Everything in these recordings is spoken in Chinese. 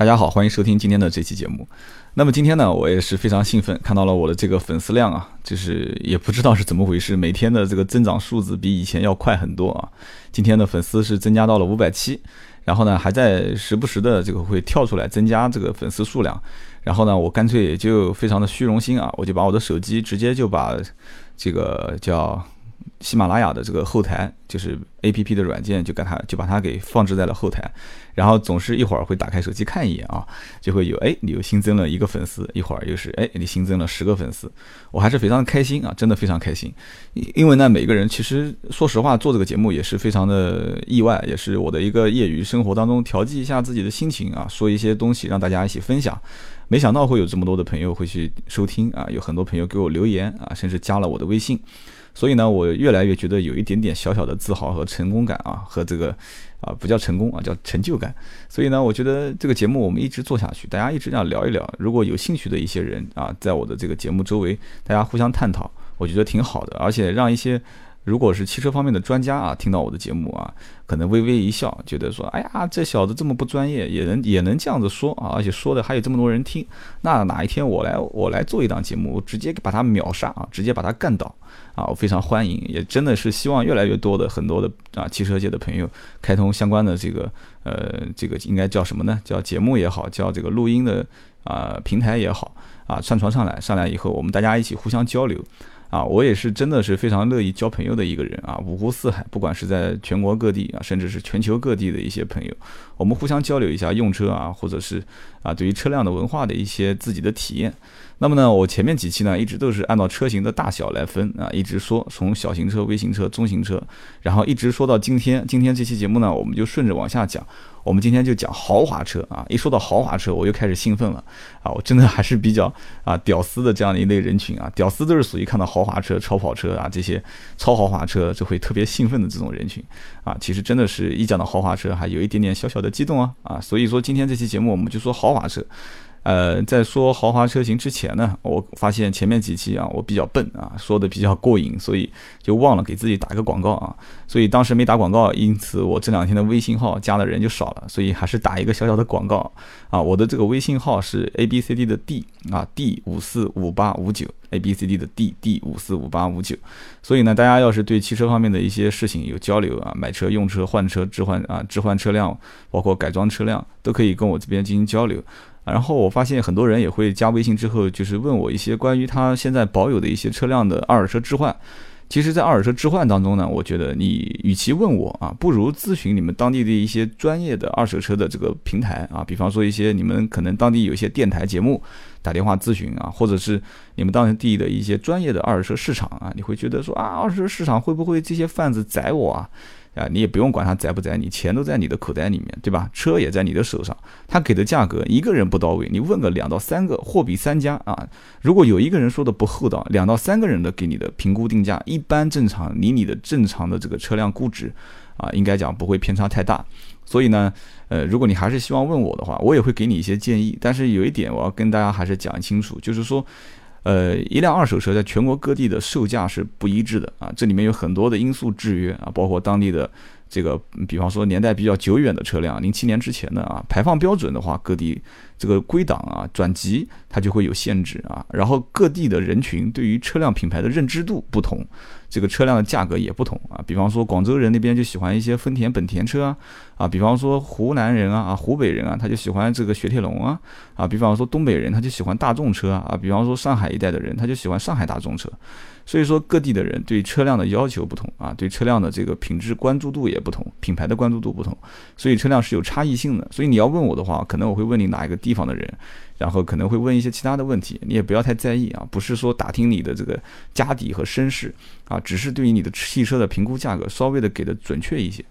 大家好，欢迎收听今天的这期节目。那么今天呢，我也是非常兴奋，看到了我的这个粉丝量啊，就是也不知道是怎么回事，每天的这个增长数字比以前要快很多啊。今天的粉丝是增加到了五百七，然后呢，还在时不时的这个会跳出来增加这个粉丝数量。然后呢，我干脆也就非常的虚荣心啊，我就把我的手机直接就把这个叫。喜马拉雅的这个后台就是 A P P 的软件，就给它就把它给放置在了后台，然后总是一会儿会打开手机看一眼啊，就会有哎你又新增了一个粉丝，一会儿又是哎你新增了十个粉丝，我还是非常开心啊，真的非常开心，因为呢每个人其实说实话做这个节目也是非常的意外，也是我的一个业余生活当中调剂一下自己的心情啊，说一些东西让大家一起分享，没想到会有这么多的朋友会去收听啊，有很多朋友给我留言啊，甚至加了我的微信。所以呢，我越来越觉得有一点点小小的自豪和成功感啊，和这个啊不叫成功啊，叫成就感。所以呢，我觉得这个节目我们一直做下去，大家一直这样聊一聊。如果有兴趣的一些人啊，在我的这个节目周围，大家互相探讨，我觉得挺好的。而且让一些。如果是汽车方面的专家啊，听到我的节目啊，可能微微一笑，觉得说，哎呀，这小子这么不专业，也能也能这样子说啊，而且说的还有这么多人听，那哪一天我来我来做一档节目，我直接把他秒杀啊，直接把他干倒啊，我非常欢迎，也真的是希望越来越多的很多的啊汽车界的朋友开通相关的这个呃这个应该叫什么呢？叫节目也好，叫这个录音的啊平台也好啊，上传上来，上来以后我们大家一起互相交流。啊，我也是真的是非常乐意交朋友的一个人啊，五湖四海，不管是在全国各地啊，甚至是全球各地的一些朋友，我们互相交流一下用车啊，或者是啊对于车辆的文化的一些自己的体验。那么呢，我前面几期呢一直都是按照车型的大小来分啊，一直说从小型车、微型车、中型车，然后一直说到今天。今天这期节目呢，我们就顺着往下讲。我们今天就讲豪华车啊，一说到豪华车，我又开始兴奋了啊！我真的还是比较啊屌丝的这样的一类人群啊，屌丝都是属于看到豪华车、超跑车啊这些超豪华车就会特别兴奋的这种人群啊。其实真的是一讲到豪华车，还有一点点小小的激动啊啊！所以说今天这期节目我们就说豪华车。呃，在说豪华车型之前呢，我发现前面几期啊，我比较笨啊，说的比较过瘾，所以就忘了给自己打个广告啊，所以当时没打广告，因此我这两天的微信号加的人就少了，所以还是打一个小小的广告啊，我的这个微信号是 A B C D 的 D 啊，D 五四五八五九，A B C D 的 D D 五四五八五九，所以呢，大家要是对汽车方面的一些事情有交流啊，买车、用车、换车、置换啊、置换车辆，包括改装车辆，都可以跟我这边进行交流。然后我发现很多人也会加微信之后，就是问我一些关于他现在保有的一些车辆的二手车置换。其实，在二手车置换当中呢，我觉得你与其问我啊，不如咨询你们当地的一些专业的二手车的这个平台啊，比方说一些你们可能当地有一些电台节目打电话咨询啊，或者是你们当地的一些专业的二手车市场啊，你会觉得说啊，二手车市场会不会这些贩子宰我啊？啊，你也不用管他宰不宰你，钱都在你的口袋里面，对吧？车也在你的手上，他给的价格一个人不到位，你问个两到三个，货比三家啊。如果有一个人说的不厚道，两到三个人的给你的评估定价一般正常，离你的正常的这个车辆估值啊，应该讲不会偏差太大。所以呢，呃，如果你还是希望问我的话，我也会给你一些建议。但是有一点我要跟大家还是讲清楚，就是说。呃，一辆二手车在全国各地的售价是不一致的啊，这里面有很多的因素制约啊，包括当地的这个，比方说年代比较久远的车辆，零七年之前的啊，排放标准的话，各地这个归档啊、转籍它就会有限制啊，然后各地的人群对于车辆品牌的认知度不同。这个车辆的价格也不同啊，比方说广州人那边就喜欢一些丰田、本田车啊，啊，比方说湖南人啊、啊湖北人啊，他就喜欢这个雪铁龙啊，啊，比方说东北人他就喜欢大众车啊，啊，比方说上海一带的人他就喜欢上海大众车，所以说各地的人对车辆的要求不同啊，对车辆的这个品质关注度也不同，品牌的关注度不同，所以车辆是有差异性的。所以你要问我的话，可能我会问你哪一个地方的人。然后可能会问一些其他的问题，你也不要太在意啊，不是说打听你的这个家底和身世啊，只是对于你的汽车的评估价格稍微的给的准确一些。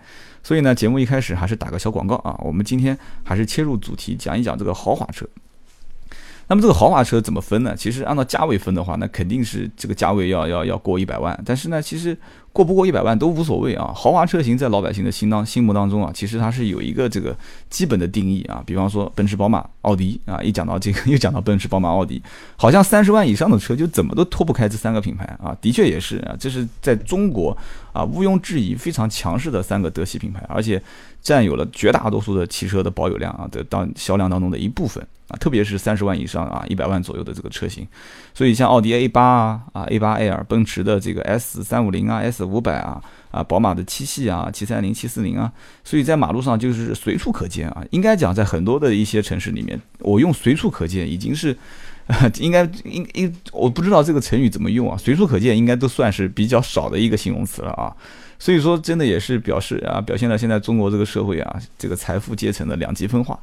所以呢，节目一开始还是打个小广告啊，我们今天还是切入主题，讲一讲这个豪华车。那么这个豪华车怎么分呢？其实按照价位分的话，那肯定是这个价位要要要过一百万。但是呢，其实过不过一百万都无所谓啊。豪华车型在老百姓的心当心目当中啊，其实它是有一个这个基本的定义啊。比方说奔驰、宝马、奥迪啊，一讲到这个 又讲到奔驰、宝马、奥迪，好像三十万以上的车就怎么都脱不开这三个品牌啊。的确也是啊，这是在中国啊毋庸置疑非常强势的三个德系品牌，而且占有了绝大多数的汽车的保有量啊的当销量当中的一部分。啊，特别是三十万以上啊，一百万左右的这个车型，所以像奥迪 A 八啊，啊 A 八 L，奔驰的这个 S 三五零啊，S 五百啊，啊宝马的七系啊，七三零、七四零啊，所以在马路上就是随处可见啊。应该讲，在很多的一些城市里面，我用随处可见已经是，应该应应，我不知道这个成语怎么用啊。随处可见应该都算是比较少的一个形容词了啊。所以说，真的也是表示啊，表现了现在中国这个社会啊，这个财富阶层的两极分化。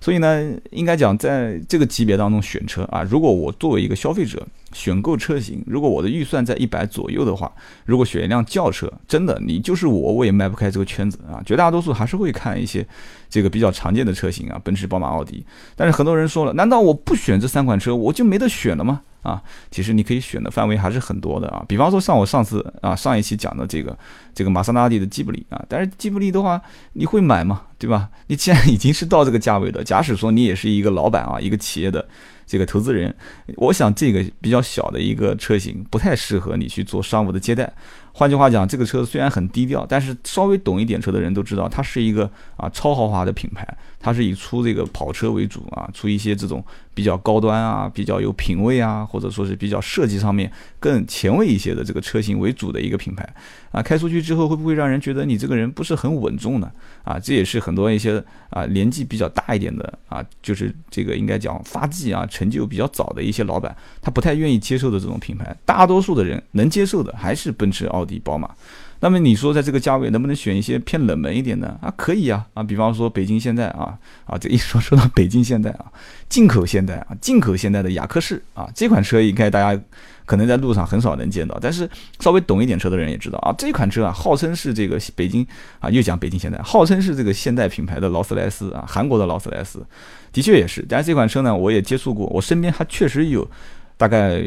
所以呢，应该讲在这个级别当中选车啊，如果我作为一个消费者选购车型，如果我的预算在一百左右的话，如果选一辆轿车，真的你就是我，我也迈不开这个圈子啊。绝大多数还是会看一些这个比较常见的车型啊，奔驰、宝马、奥迪。但是很多人说了，难道我不选这三款车，我就没得选了吗？啊，其实你可以选的范围还是很多的啊。比方说像我上次啊上一期讲的这个这个玛莎拉蒂的吉布利啊，但是吉布利的话，你会买吗？对吧？你既然已经是到这个价位的，假使说你也是一个老板啊，一个企业的这个投资人，我想这个比较小的一个车型不太适合你去做商务的接待。换句话讲，这个车虽然很低调，但是稍微懂一点车的人都知道，它是一个啊超豪华的品牌，它是以出这个跑车为主啊，出一些这种比较高端啊、比较有品位啊，或者说是比较设计上面更前卫一些的这个车型为主的一个品牌啊。开出去之后会不会让人觉得你这个人不是很稳重呢？啊，这也是很多一些啊年纪比较大一点的啊，就是这个应该讲发迹啊、成就比较早的一些老板，他不太愿意接受的这种品牌。大多数的人能接受的还是奔驰、奥。迪、宝马，那么你说在这个价位能不能选一些偏冷门一点的啊？可以啊啊，比方说北京现代啊啊，这一说说到北京现代啊，进口现代啊，进口现代的雅克士啊，这款车应该大家可能在路上很少能见到，但是稍微懂一点车的人也知道啊，这款车啊，号称是这个北京啊，又讲北京现代，号称是这个现代品牌的劳斯莱斯啊，韩国的劳斯莱斯，的确也是，但是这款车呢，我也接触过，我身边还确实有大概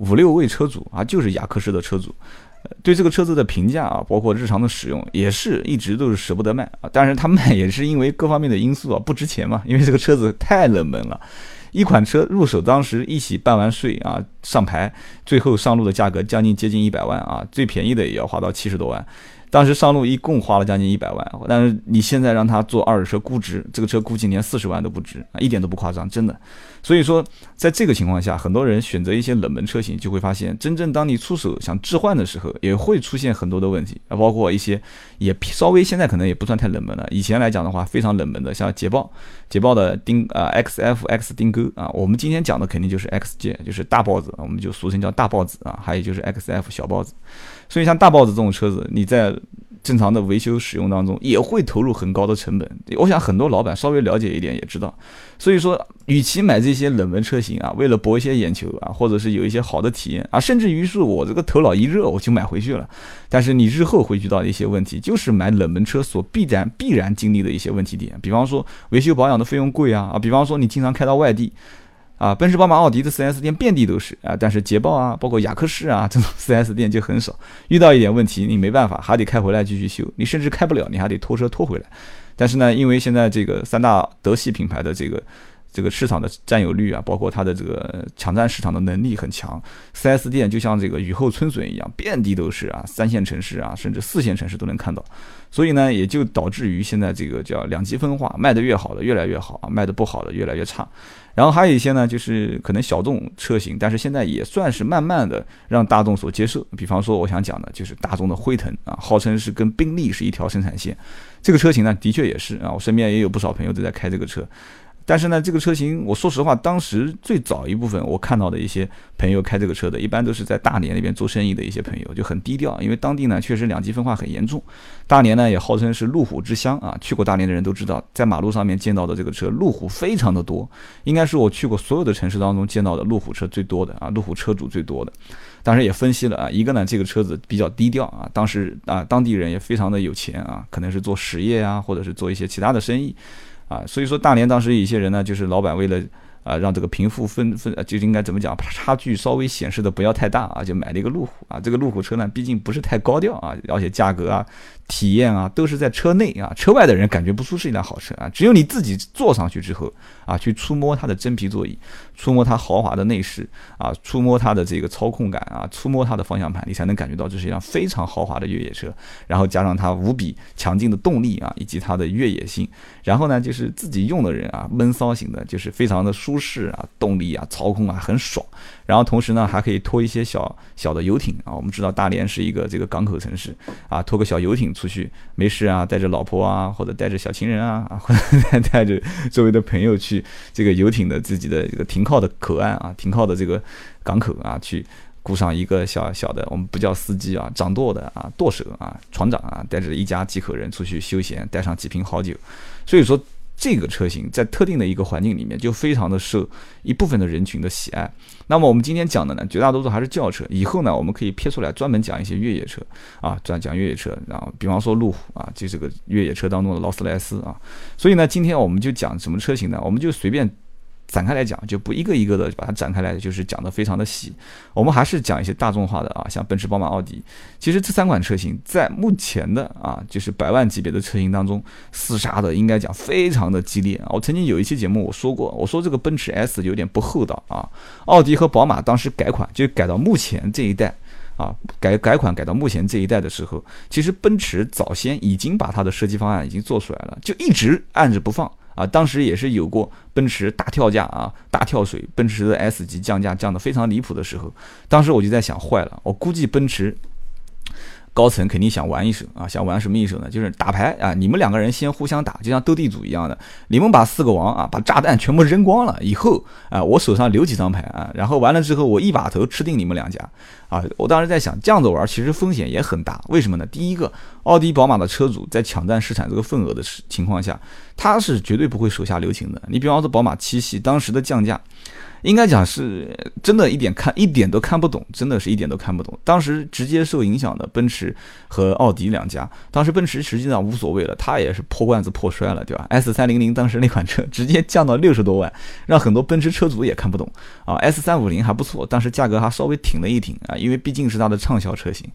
五六位车主啊，就是雅克士的车主。对这个车子的评价啊，包括日常的使用，也是一直都是舍不得卖啊。当然，他卖也是因为各方面的因素啊，不值钱嘛。因为这个车子太冷门了，一款车入手当时一起办完税啊，上牌，最后上路的价格将近接近一百万啊，最便宜的也要花到七十多万。当时上路一共花了将近一百万，但是你现在让他做二手车估值，这个车估计连四十万都不值啊，一点都不夸张，真的。所以说，在这个情况下，很多人选择一些冷门车型，就会发现，真正当你出手想置换的时候，也会出现很多的问题啊，包括一些也稍微现在可能也不算太冷门了，以前来讲的话非常冷门的，像捷豹，捷豹的丁啊 XFX 丁哥啊，我们今天讲的肯定就是 XJ，就是大豹子，我们就俗称叫大豹子啊，还有就是 XF 小豹子。所以像大豹子这种车子，你在正常的维修使用当中也会投入很高的成本。我想很多老板稍微了解一点也知道。所以说，与其买这些冷门车型啊，为了博一些眼球啊，或者是有一些好的体验啊，甚至于是我这个头脑一热我就买回去了。但是你日后会遇到的一些问题，就是买冷门车所必然必然经历的一些问题点。比方说维修保养的费用贵啊啊，比方说你经常开到外地。啊，奔驰、宝马、奥迪的 4S 店遍地都是啊，但是捷豹啊，包括雅克士啊这种 4S 店就很少。遇到一点问题，你没办法，还得开回来继续修。你甚至开不了，你还得拖车拖回来。但是呢，因为现在这个三大德系品牌的这个这个市场的占有率啊，包括它的这个抢占市场的能力很强，4S 店就像这个雨后春笋一样，遍地都是啊，三线城市啊，甚至四线城市都能看到。所以呢，也就导致于现在这个叫两极分化，卖的越好的越来越好啊，卖的不好的越来越差。然后还有一些呢，就是可能小众车型，但是现在也算是慢慢的让大众所接受。比方说，我想讲的就是大众的辉腾啊，号称是跟宾利是一条生产线。这个车型呢，的确也是啊，我身边也有不少朋友都在开这个车。但是呢，这个车型，我说实话，当时最早一部分我看到的一些朋友开这个车的，一般都是在大连那边做生意的一些朋友，就很低调，因为当地呢确实两极分化很严重。大连呢也号称是路虎之乡啊，去过大连的人都知道，在马路上面见到的这个车，路虎非常的多，应该是我去过所有的城市当中见到的路虎车最多的啊，路虎车主最多的。当时也分析了啊，一个呢这个车子比较低调啊，当时啊当地人也非常的有钱啊，可能是做实业啊，或者是做一些其他的生意。啊，所以说大连当时一些人呢，就是老板为了啊，让这个贫富分分就应该怎么讲，差距稍微显示的不要太大啊，就买了一个路虎啊。这个路虎车呢，毕竟不是太高调啊，而且价格啊、体验啊都是在车内啊，车外的人感觉不出是一辆好车啊。只有你自己坐上去之后啊，去触摸它的真皮座椅，触摸它豪华的内饰啊，触摸它的这个操控感啊，触摸它的方向盘，你才能感觉到这是一辆非常豪华的越野车。然后加上它无比强劲的动力啊，以及它的越野性，然后呢，就是自己用的人啊，闷骚型的，就是非常的舒。适啊，动力啊，操控啊，很爽。然后同时呢，还可以拖一些小小的游艇啊。我们知道大连是一个这个港口城市啊，拖个小游艇出去没事啊，带着老婆啊，或者带着小情人啊，或 者带着周围的朋友去这个游艇的自己的这个停靠的口岸啊，停靠的这个港口啊，去雇上一个小小的，我们不叫司机啊，掌舵的啊，舵手啊，船长啊，带着一家几口人出去休闲，带上几瓶好酒。所以说。这个车型在特定的一个环境里面就非常的受一部分的人群的喜爱。那么我们今天讲的呢，绝大多数还是轿车。以后呢，我们可以撇出来专门讲一些越野车啊，专讲越野车。然后，比方说路虎啊，就这个越野车当中的劳斯莱斯啊。所以呢，今天我们就讲什么车型呢？我们就随便。展开来讲，就不一个一个的把它展开来，就是讲的非常的细。我们还是讲一些大众化的啊，像奔驰、宝马、奥迪。其实这三款车型在目前的啊，就是百万级别的车型当中，厮杀的应该讲非常的激烈啊。我曾经有一期节目我说过，我说这个奔驰 S 有点不厚道啊。奥迪和宝马当时改款就改到目前这一代啊，改改款改到目前这一代的时候，其实奔驰早先已经把它的设计方案已经做出来了，就一直按着不放。啊，当时也是有过奔驰大跳价啊，大跳水，奔驰的 S 级降价降得非常离谱的时候，当时我就在想，坏了，我估计奔驰。高层肯定想玩一手啊，想玩什么一手呢？就是打牌啊，你们两个人先互相打，就像斗地主一样的。你们把四个王啊，把炸弹全部扔光了以后啊，我手上留几张牌啊，然后完了之后我一把头吃定你们两家啊。我当时在想，这样子玩其实风险也很大。为什么呢？第一个，奥迪、宝马的车主在抢占市场这个份额的情况下，他是绝对不会手下留情的。你比方说宝马七系当时的降价。应该讲是真的，一点看一点都看不懂，真的是一点都看不懂。当时直接受影响的奔驰和奥迪两家，当时奔驰实际上无所谓了，它也是破罐子破摔了，对吧？S 三零零当时那款车直接降到六十多万，让很多奔驰车主也看不懂啊。S 三五零还不错，当时价格还稍微挺了一挺啊，因为毕竟是它的畅销车型。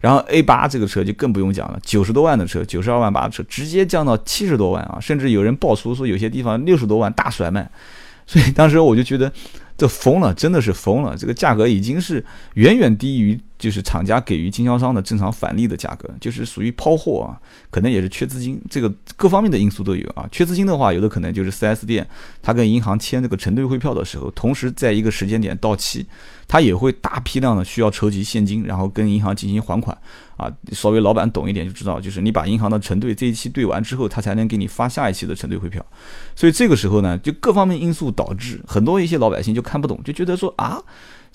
然后 A 八这个车就更不用讲了，九十多万的车，九十二万八的车，直接降到七十多万啊，甚至有人爆出说有些地方六十多万大甩卖。所以当时我就觉得，这疯了，真的是疯了。这个价格已经是远远低于。就是厂家给予经销商的正常返利的价格，就是属于抛货啊，可能也是缺资金，这个各方面的因素都有啊。缺资金的话，有的可能就是 4S 店，他跟银行签这个承兑汇票的时候，同时在一个时间点到期，他也会大批量的需要筹集现金，然后跟银行进行还款啊。稍微老板懂一点就知道，就是你把银行的承兑这一期兑完之后，他才能给你发下一期的承兑汇票。所以这个时候呢，就各方面因素导致很多一些老百姓就看不懂，就觉得说啊。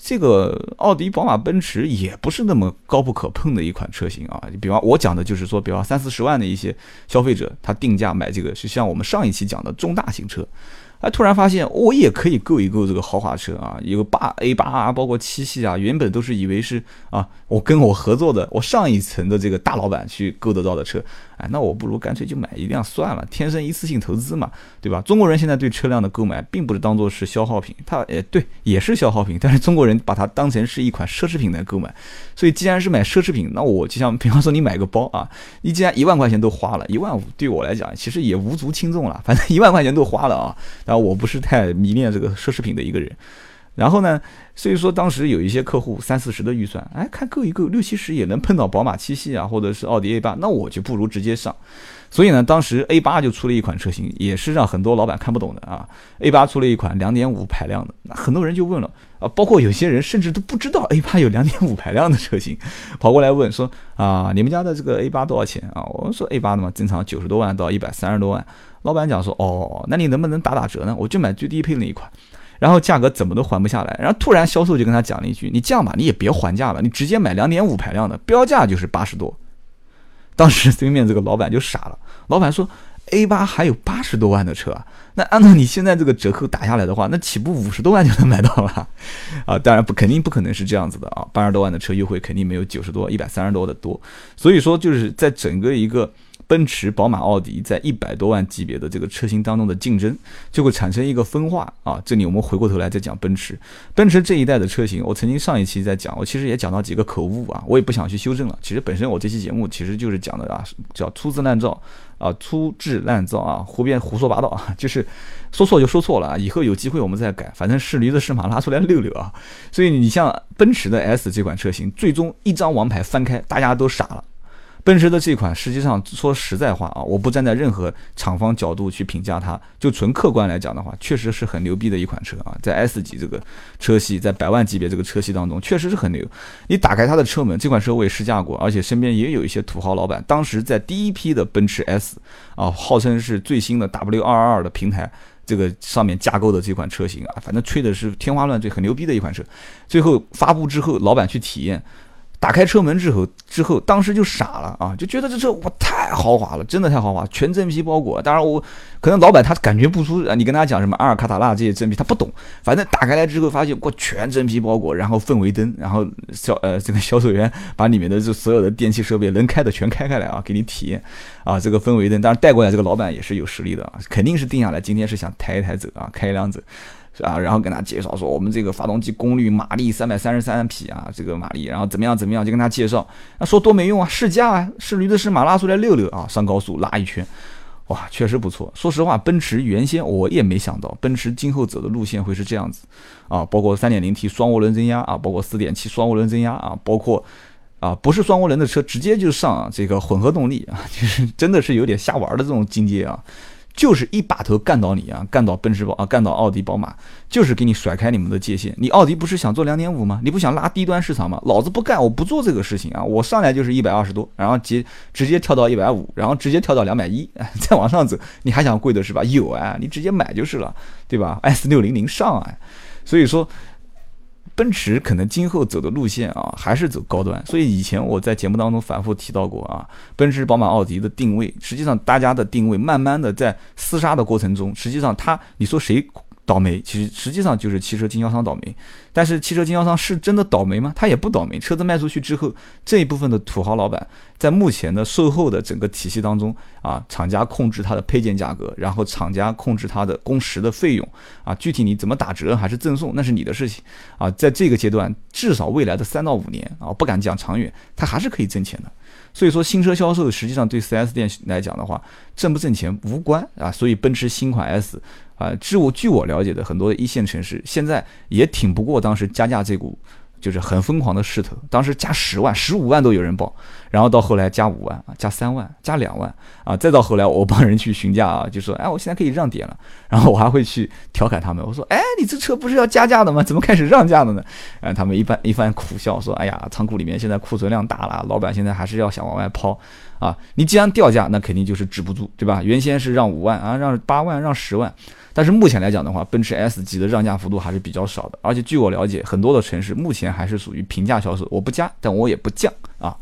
这个奥迪、宝马、奔驰也不是那么高不可碰的一款车型啊。你比方我讲的就是说，比方三四十万的一些消费者，他定价买这个，是像我们上一期讲的中大型车。哎，突然发现我也可以购一购这个豪华车啊，有八 A 八啊，包括七系啊，原本都是以为是啊，我跟我合作的，我上一层的这个大老板去购得到的车，哎，那我不如干脆就买一辆算了，天生一次性投资嘛，对吧？中国人现在对车辆的购买，并不是当做是消耗品，它也对，也是消耗品，但是中国人把它当成是一款奢侈品来购买，所以既然是买奢侈品，那我就像比方说你买个包啊，你既然一万块钱都花了，一万五对我来讲其实也无足轻重了，反正一万块钱都花了啊。然后我不是太迷恋这个奢侈品的一个人，然后呢，所以说当时有一些客户三四十的预算，哎，看够一够六七十也能碰到宝马七系啊，或者是奥迪 A 八，那我就不如直接上。所以呢，当时 A 八就出了一款车型，也是让很多老板看不懂的啊。A 八出了一款两点五排量的，那很多人就问了啊，包括有些人甚至都不知道 A 八有两点五排量的车型，跑过来问说啊，你们家的这个 A 八多少钱啊？我说 A 八的嘛，正常九十多万到一百三十多万。老板讲说哦，那你能不能打打折呢？我就买最低配那一款，然后价格怎么都还不下来。然后突然销售就跟他讲了一句：“你这样吧，你也别还价了，你直接买两点五排量的，标价就是八十多。”当时对面这个老板就傻了。老板说：“A 八还有八十多万的车，那按照你现在这个折扣打下来的话，那起步五十多万就能买到了 啊！当然不肯定不可能是这样子的啊，八十多万的车优惠肯定没有九十多、一百三十多的多。所以说就是在整个一个。奔驰、宝马、奥迪在一百多万级别的这个车型当中的竞争，就会产生一个分化啊。这里我们回过头来再讲奔驰，奔驰这一代的车型，我曾经上一期在讲，我其实也讲到几个口误啊，我也不想去修正了。其实本身我这期节目其实就是讲的啊，叫粗制滥造啊，粗制滥造啊，胡编胡说八道啊，就是说错就说错了啊，以后有机会我们再改，反正是驴子是马拉出来溜溜啊。所以你像奔驰的 S 这款车型，最终一张王牌翻开，大家都傻了。奔驰的这款，实际上说实在话啊，我不站在任何厂方角度去评价它，就纯客观来讲的话，确实是很牛逼的一款车啊，在 S 级这个车系，在百万级别这个车系当中，确实是很牛。你打开它的车门，这款车我也试驾过，而且身边也有一些土豪老板，当时在第一批的奔驰 S 啊，号称是最新的 W222 的平台，这个上面架构的这款车型啊，反正吹的是天花乱坠，很牛逼的一款车。最后发布之后，老板去体验。打开车门之后，之后当时就傻了啊，就觉得这车哇太豪华了，真的太豪华，全真皮包裹。当然我可能老板他感觉不出啊，你跟他讲什么阿尔卡塔纳这些真皮，他不懂。反正打开来之后发现，哇全真皮包裹，然后氛围灯，然后销呃这个销售员把里面的这所有的电器设备能开的全开开来啊，给你体验啊这个氛围灯。当然带过来这个老板也是有实力的啊，肯定是定下来今天是想抬一抬走啊，开一辆走。啊，然后跟他介绍说，我们这个发动机功率马力三百三十三匹啊，这个马力，然后怎么样怎么样，就跟他介绍。那说多没用啊，试驾啊，是驴子是马拉出来溜溜啊，上高速拉一圈，哇，确实不错。说实话，奔驰原先我也没想到，奔驰今后走的路线会是这样子啊，包括三点零 T 双涡轮增压啊，包括四点七双涡轮增压啊，包括啊不是双涡轮的车直接就上这个混合动力啊，就是真的是有点瞎玩的这种境界啊。就是一把头干倒你啊，干倒奔驰宝啊，干倒奥迪宝马，就是给你甩开你们的界限。你奥迪不是想做两点五吗？你不想拉低端市场吗？老子不干，我不做这个事情啊！我上来就是一百二十多，然后直直接跳到一百五，然后直接跳到两百一，再往上走，你还想贵的是吧？有啊，你直接买就是了，对吧？S 六零零上啊，所以说。奔驰可能今后走的路线啊，还是走高端。所以以前我在节目当中反复提到过啊，奔驰、宝马、奥迪的定位，实际上大家的定位慢慢的在厮杀的过程中，实际上它，你说谁？倒霉，其实实际上就是汽车经销商倒霉。但是汽车经销商是真的倒霉吗？他也不倒霉。车子卖出去之后，这一部分的土豪老板，在目前的售后的整个体系当中啊，厂家控制它的配件价格，然后厂家控制它的工时的费用啊，具体你怎么打折还是赠送，那是你的事情啊。在这个阶段，至少未来的三到五年啊，不敢讲长远，它还是可以挣钱的。所以说，新车销售实际上对 4S 店来讲的话，挣不挣钱无关啊。所以奔驰新款 S。啊，据我据我了解的，很多一线城市现在也挺不过当时加价这股，就是很疯狂的势头。当时加十万、十五万都有人报，然后到后来加五万啊，加三万、加两万啊，再到后来我帮人去询价啊，就说，哎，我现在可以让点了。然后我还会去调侃他们，我说，哎，你这车不是要加价的吗？怎么开始让价了呢？啊，他们一般一番苦笑说，哎呀，仓库里面现在库存量大了，老板现在还是要想往外抛。啊，你既然掉价，那肯定就是止不住，对吧？原先是让五万啊，让八万，让十万，但是目前来讲的话，奔驰 S 级的让价幅度还是比较少的，而且据我了解，很多的城市目前还是属于平价销售，我不加，但我也不降啊。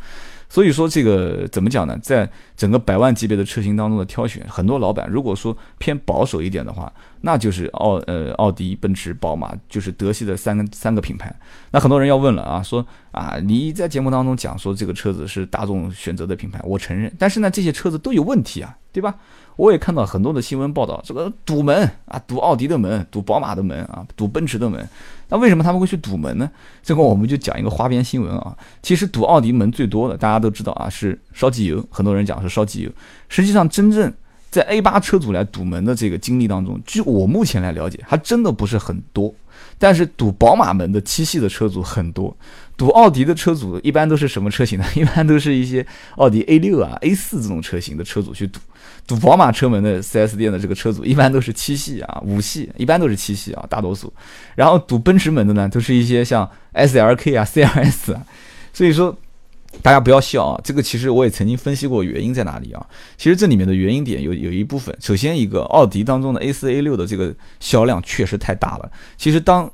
所以说这个怎么讲呢？在整个百万级别的车型当中的挑选，很多老板如果说偏保守一点的话，那就是奥呃奥迪、奔驰、宝马，就是德系的三个三个品牌。那很多人要问了啊，说啊你在节目当中讲说这个车子是大众选择的品牌，我承认，但是呢这些车子都有问题啊，对吧？我也看到很多的新闻报道，这个堵门啊，堵奥迪的门，堵宝马的门啊，堵奔驰的门。那为什么他们会去堵门呢？这个我们就讲一个花边新闻啊。其实堵奥迪门最多的，大家都知道啊，是烧机油。很多人讲是烧机油，实际上真正在 A 八车主来堵门的这个经历当中，据我目前来了解，还真的不是很多。但是堵宝马门的七系的车主很多，堵奥迪的车主一般都是什么车型呢？一般都是一些奥迪 A 六啊、A 四这种车型的车主去堵。堵宝马车门的 4S 店的这个车主，一般都是七系啊、五系，一般都是七系啊，大多数。然后堵奔驰门的呢，都是一些像 SLK 啊、CLS 啊。所以说，大家不要笑啊，这个其实我也曾经分析过原因在哪里啊。其实这里面的原因点有有一部分，首先一个奥迪当中的 A4、A6 的这个销量确实太大了。其实当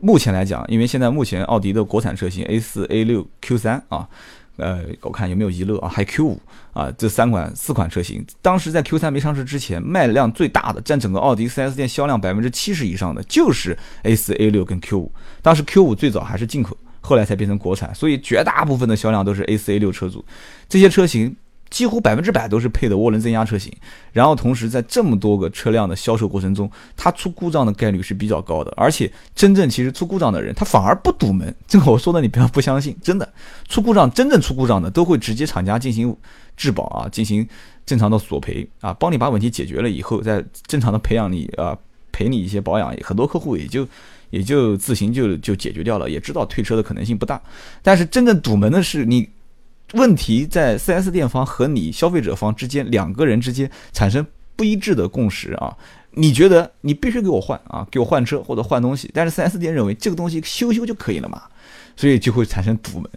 目前来讲，因为现在目前奥迪的国产车型 A4、A6、Q3 啊。呃，我看有没有遗漏啊？还 Q 五啊，这三款四款车型，当时在 Q 三没上市之前，卖量最大的，占整个奥迪 4S 店销量百分之七十以上的，就是 A 四、A 六跟 Q 五。当时 Q 五最早还是进口，后来才变成国产，所以绝大部分的销量都是 A 四、A 六车主。这些车型几乎百分之百都是配的涡轮增压车型。然后同时在这么多个车辆的销售过程中，它出故障的概率是比较高的。而且真正其实出故障的人，他反而不堵门。这个我说的你不要不相信，真的出故障真正出故障的都会直接厂家进行质保啊，进行正常的索赔啊，帮你把问题解决了以后，再正常的培养你啊，赔你一些保养。很多客户也就。也就自行就就解决掉了，也知道退车的可能性不大。但是真正堵门的是你，问题在 4S 店方和你消费者方之间两个人之间产生不一致的共识啊！你觉得你必须给我换啊，给我换车或者换东西，但是 4S 店认为这个东西修修就可以了嘛，所以就会产生堵门。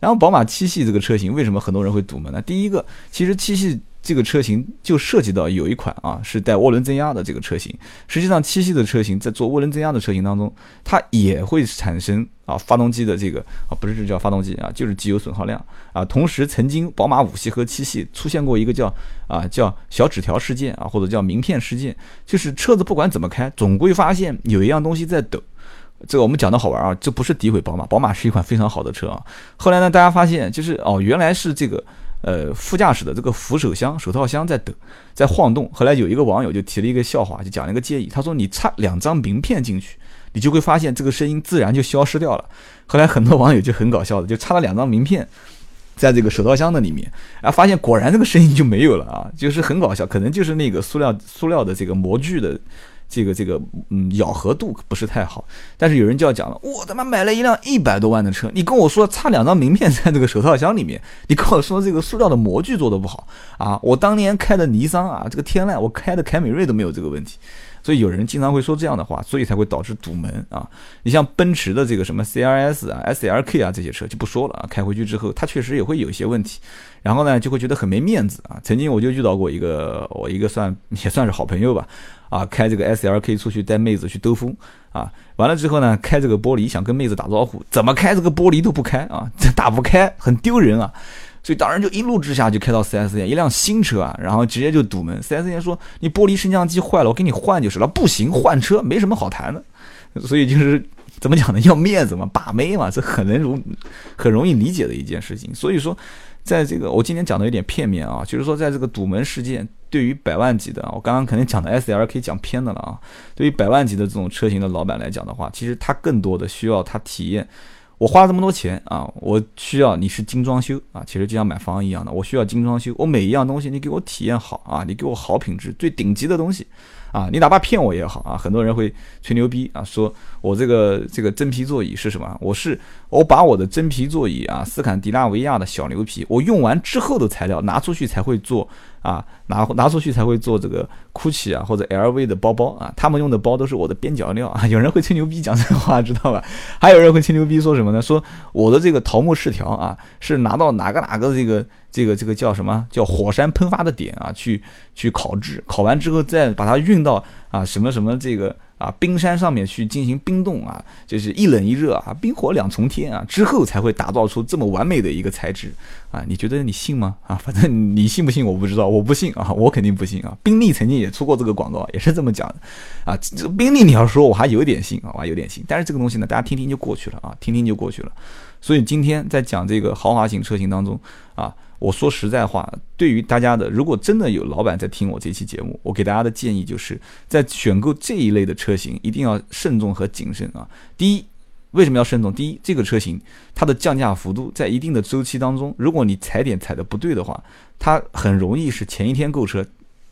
然后宝马七系这个车型为什么很多人会堵门呢？第一个，其实七系。这个车型就涉及到有一款啊是带涡轮增压的这个车型，实际上七系的车型在做涡轮增压的车型当中，它也会产生啊发动机的这个啊不是这叫发动机啊就是机油损耗量啊。同时，曾经宝马五系和七系出现过一个叫啊叫小纸条事件啊或者叫名片事件，就是车子不管怎么开，总归发现有一样东西在抖。这个我们讲的好玩啊，这不是诋毁宝马，宝马是一款非常好的车啊。后来呢，大家发现就是哦原来是这个。呃，副驾驶的这个扶手箱、手套箱在抖，在晃动。后来有一个网友就提了一个笑话，就讲了一个建议，他说：“你插两张名片进去，你就会发现这个声音自然就消失掉了。”后来很多网友就很搞笑的，就插了两张名片在这个手套箱的里面，然后发现果然这个声音就没有了啊，就是很搞笑，可能就是那个塑料塑料的这个模具的。这个这个嗯咬合度不是太好，但是有人就要讲了，我他妈买了一辆一百多万的车，你跟我说差两张名片在这个手套箱里面，你跟我说这个塑料的模具做的不好啊，我当年开的尼桑啊，这个天籁，我开的凯美瑞都没有这个问题。所以有人经常会说这样的话，所以才会导致堵门啊！你像奔驰的这个什么 CRS 啊、SLK 啊这些车就不说了啊，开回去之后它确实也会有一些问题，然后呢就会觉得很没面子啊。曾经我就遇到过一个我一个算也算是好朋友吧，啊开这个 SLK 出去带妹子去兜风啊，完了之后呢开这个玻璃想跟妹子打招呼，怎么开这个玻璃都不开啊，这打不开很丢人啊。所以当然就一怒之下就开到 4S 店，一辆新车啊，然后直接就堵门。4S 店说你玻璃升降机坏了，我给你换就是了。不行，换车没什么好谈的。所以就是怎么讲呢？要面子嘛，把妹嘛，这很能容很容易理解的一件事情。所以说，在这个我今天讲的有点片面啊，就是说在这个堵门事件，对于百万级的，我刚刚肯定讲的 SL 可以讲偏的了啊。对于百万级的这种车型的老板来讲的话，其实他更多的需要他体验。我花这么多钱啊，我需要你是精装修啊，其实就像买房一样的，我需要精装修，我每一样东西你给我体验好啊，你给我好品质、最顶级的东西啊，你哪怕骗我也好啊，很多人会吹牛逼啊，说我这个这个真皮座椅是什么？我是我把我的真皮座椅啊，斯堪的纳维亚的小牛皮，我用完之后的材料拿出去才会做。啊，拿拿出去才会做这个 GUCCI 啊或者 LV 的包包啊，他们用的包都是我的边角料啊。有人会吹牛逼讲这话，知道吧？还有人会吹牛逼说什么呢？说我的这个桃木饰条啊，是拿到哪个哪个这个这个这个叫什么叫火山喷发的点啊，去去烤制，烤完之后再把它运到啊什么什么这个。啊，冰山上面去进行冰冻啊，就是一冷一热啊，冰火两重天啊，之后才会打造出这么完美的一个材质啊，你觉得你信吗？啊，反正你信不信我不知道，我不信啊，我肯定不信啊。宾利曾经也出过这个广告，也是这么讲的啊。这宾利你要说我还有点信啊，我还有点信，但是这个东西呢，大家听听就过去了啊，听听就过去了。所以今天在讲这个豪华型车型当中啊。我说实在话，对于大家的，如果真的有老板在听我这期节目，我给大家的建议就是在选购这一类的车型，一定要慎重和谨慎啊。第一，为什么要慎重？第一，这个车型它的降价幅度在一定的周期当中，如果你踩点踩的不对的话，它很容易是前一天购车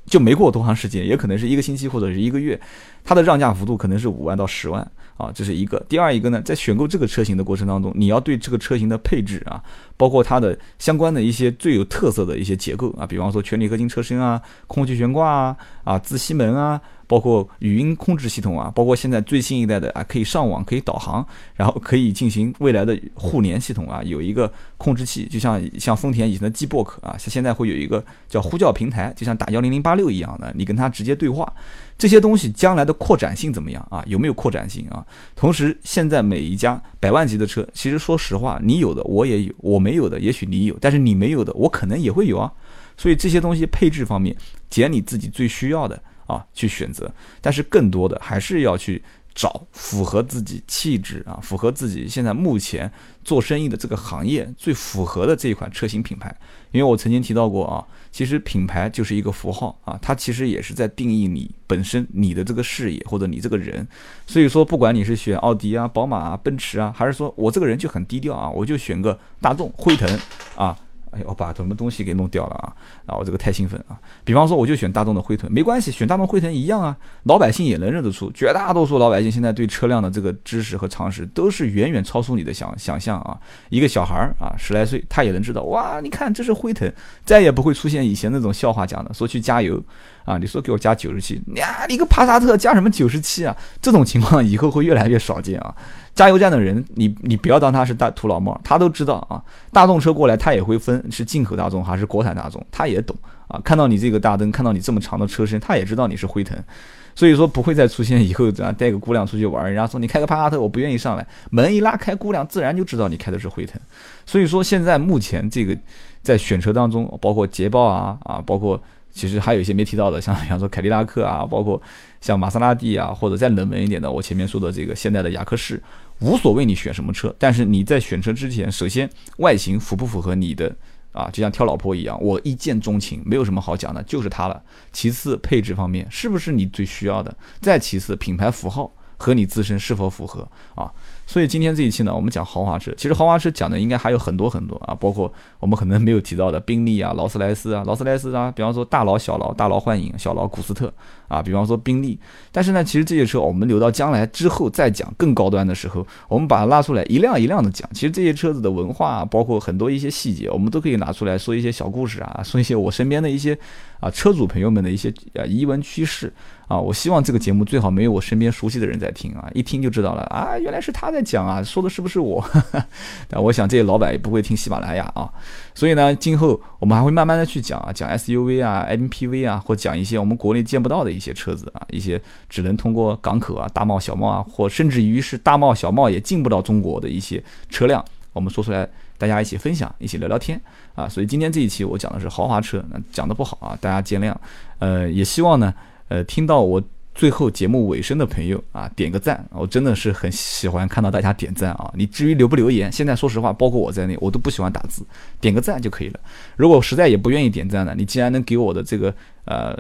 就没过多长时间，也可能是一个星期或者是一个月，它的让价幅度可能是五万到十万。啊，这是一个。第二一个呢，在选购这个车型的过程当中，你要对这个车型的配置啊，包括它的相关的一些最有特色的一些结构啊，比方说全铝合金车身啊，空气悬挂啊，啊自吸门啊。包括语音控制系统啊，包括现在最新一代的啊，可以上网，可以导航，然后可以进行未来的互联系统啊，有一个控制器，就像像丰田以前的 G Box 啊，像现在会有一个叫呼叫平台，就像打幺零零八六一样的，你跟它直接对话。这些东西将来的扩展性怎么样啊？有没有扩展性啊？同时，现在每一家百万级的车，其实说实话，你有的我也有，我没有的也许你有，但是你没有的我可能也会有啊。所以这些东西配置方面，捡你自己最需要的。啊，去选择，但是更多的还是要去找符合自己气质啊，符合自己现在目前做生意的这个行业最符合的这一款车型品牌。因为我曾经提到过啊，其实品牌就是一个符号啊，它其实也是在定义你本身你的这个视野或者你这个人。所以说，不管你是选奥迪啊、宝马啊、奔驰啊，还是说我这个人就很低调啊，我就选个大众、辉腾啊。哎，我把什么东西给弄掉了啊！啊，我这个太兴奋啊！比方说，我就选大众的辉腾，没关系，选大众辉腾一样啊，老百姓也能认得出。绝大多数老百姓现在对车辆的这个知识和常识都是远远超出你的想想象啊！一个小孩儿啊，十来岁，他也能知道哇！你看这是辉腾，再也不会出现以前那种笑话讲的，说去加油啊，你说给我加九十七，呀，你个帕萨特加什么九十七啊？这种情况以后会越来越少见啊！加油站的人，你你不要当他是大土老帽，他都知道啊。大众车过来，他也会分是进口大众还是国产大众，他也懂啊。看到你这个大灯，看到你这么长的车身，他也知道你是辉腾，所以说不会再出现以后啊带个姑娘出去玩，人家说你开个帕萨特，我不愿意上来，门一拉开，姑娘自然就知道你开的是辉腾。所以说现在目前这个在选车当中，包括捷豹啊啊，包括。其实还有一些没提到的，像比方说凯迪拉克啊，包括像玛莎拉蒂啊，或者再冷门一点的，我前面说的这个现代的雅克士，无所谓你选什么车，但是你在选车之前，首先外形符不符合你的啊，就像挑老婆一样，我一见钟情，没有什么好讲的，就是它了。其次配置方面是不是你最需要的？再其次品牌符号和你自身是否符合啊？所以今天这一期呢，我们讲豪华车。其实豪华车讲的应该还有很多很多啊，包括我们可能没有提到的宾利啊、劳斯莱斯啊、劳斯莱斯啊，比方说大劳、小劳、大劳幻影、小劳古斯特啊，比方说宾利。但是呢，其实这些车我们留到将来之后再讲更高端的时候，我们把它拉出来一辆一辆的讲。其实这些车子的文化，包括很多一些细节，我们都可以拿出来说一些小故事啊，说一些我身边的一些啊车主朋友们的一些啊疑闻趋势。啊，我希望这个节目最好没有我身边熟悉的人在听啊，一听就知道了啊，原来是他在讲啊，说的是不是我？但我想这些老板也不会听喜马拉雅啊，所以呢，今后我们还会慢慢的去讲啊，讲 SUV 啊、MPV 啊，或讲一些我们国内见不到的一些车子啊，一些只能通过港口啊、大贸小贸啊，或甚至于是大贸小贸也进不到中国的一些车辆，我们说出来，大家一起分享，一起聊聊天啊。所以今天这一期我讲的是豪华车，那讲的不好啊，大家见谅。呃，也希望呢。呃，听到我最后节目尾声的朋友啊，点个赞，我真的是很喜欢看到大家点赞啊。你至于留不留言，现在说实话，包括我在内，我都不喜欢打字，点个赞就可以了。如果实在也不愿意点赞呢，你既然能给我的这个呃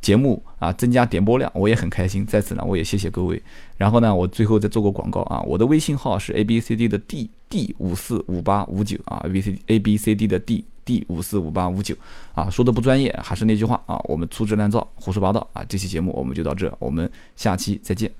节目啊增加点播量，我也很开心。在此呢，我也谢谢各位。然后呢，我最后再做个广告啊，我的微信号是 a b c d 的 d d 五四五八五九啊，a b c a b c d 的 d。D 五四五八五九啊，说的不专业，还是那句话啊，我们粗制滥造，胡说八道啊。这期节目我们就到这，我们下期再见。